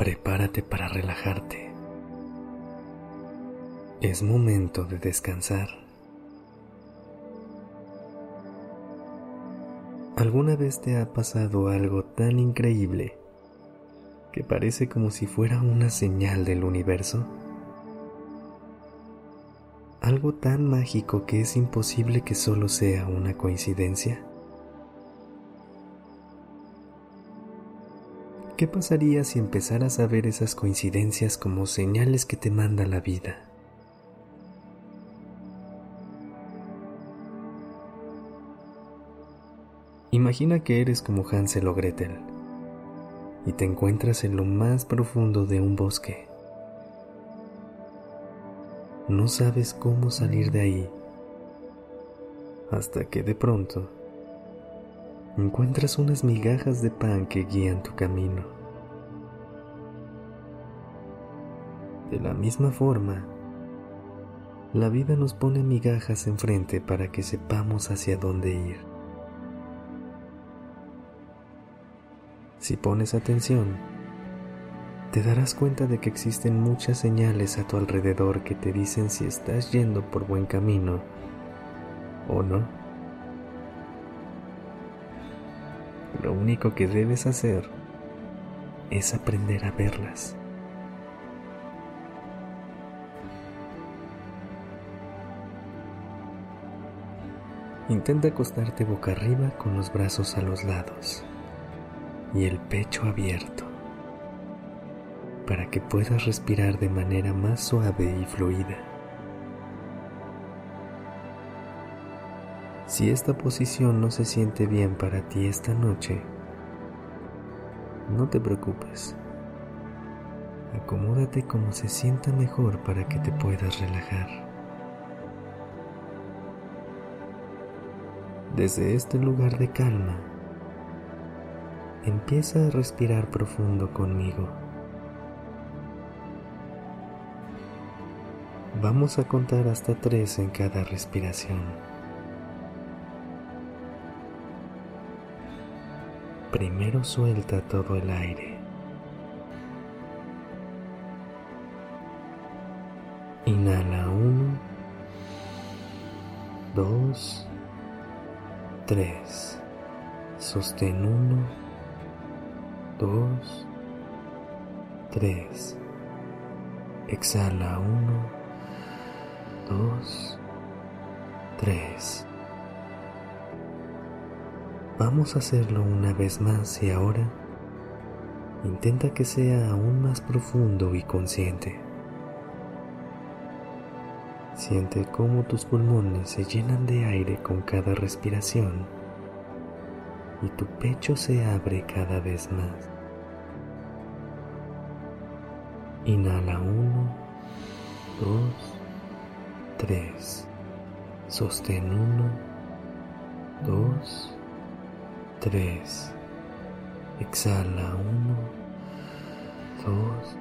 Prepárate para relajarte. Es momento de descansar. ¿Alguna vez te ha pasado algo tan increíble que parece como si fuera una señal del universo? Algo tan mágico que es imposible que solo sea una coincidencia. ¿Qué pasaría si empezaras a ver esas coincidencias como señales que te manda la vida? Imagina que eres como Hansel o Gretel y te encuentras en lo más profundo de un bosque. No sabes cómo salir de ahí hasta que de pronto encuentras unas migajas de pan que guían tu camino. De la misma forma, la vida nos pone migajas enfrente para que sepamos hacia dónde ir. Si pones atención, te darás cuenta de que existen muchas señales a tu alrededor que te dicen si estás yendo por buen camino o no. Lo único que debes hacer es aprender a verlas. Intenta acostarte boca arriba con los brazos a los lados y el pecho abierto para que puedas respirar de manera más suave y fluida. Si esta posición no se siente bien para ti esta noche, no te preocupes. Acomódate como se sienta mejor para que te puedas relajar. Desde este lugar de calma, Empieza a respirar profundo conmigo. Vamos a contar hasta tres en cada respiración. Primero suelta todo el aire. Inhala uno, dos, tres. Sostén uno dos, tres. Exhala uno, dos, tres. Vamos a hacerlo una vez más y ahora intenta que sea aún más profundo y consciente. Siente cómo tus pulmones se llenan de aire con cada respiración y tu pecho se abre cada vez más. Inhala uno, dos, tres. Sostén uno, dos, tres. Exhala uno, dos,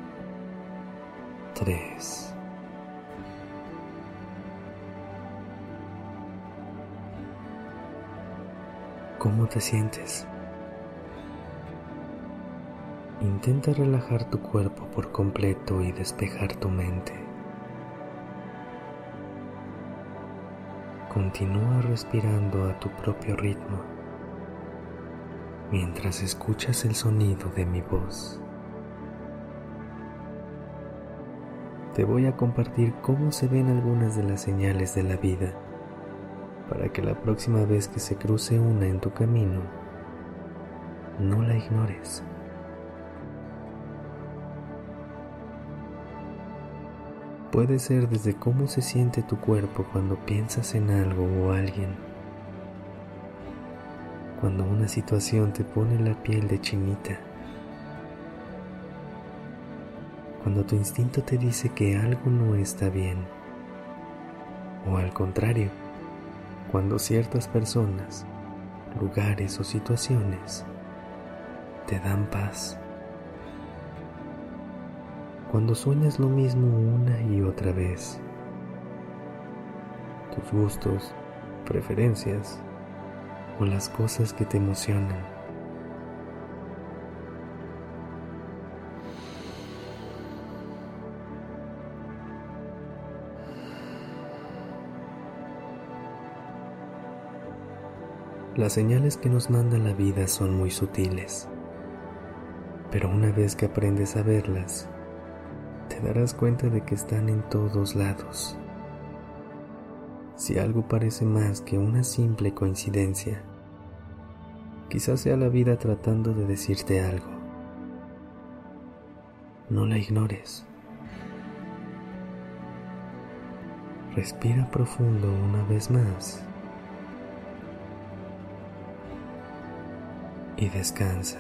tres. ¿Cómo te sientes? Intenta relajar tu cuerpo por completo y despejar tu mente. Continúa respirando a tu propio ritmo mientras escuchas el sonido de mi voz. Te voy a compartir cómo se ven algunas de las señales de la vida para que la próxima vez que se cruce una en tu camino, no la ignores. Puede ser desde cómo se siente tu cuerpo cuando piensas en algo o alguien. Cuando una situación te pone la piel de chinita. cuando tu instinto te dice que algo no está bien. O al contrario, cuando ciertas personas, lugares o situaciones te dan paz. Cuando sueñas lo mismo una y otra vez. Tus gustos, preferencias las cosas que te emocionan. Las señales que nos manda la vida son muy sutiles, pero una vez que aprendes a verlas, te darás cuenta de que están en todos lados. Si algo parece más que una simple coincidencia, quizás sea la vida tratando de decirte algo. No la ignores. Respira profundo una vez más y descansa.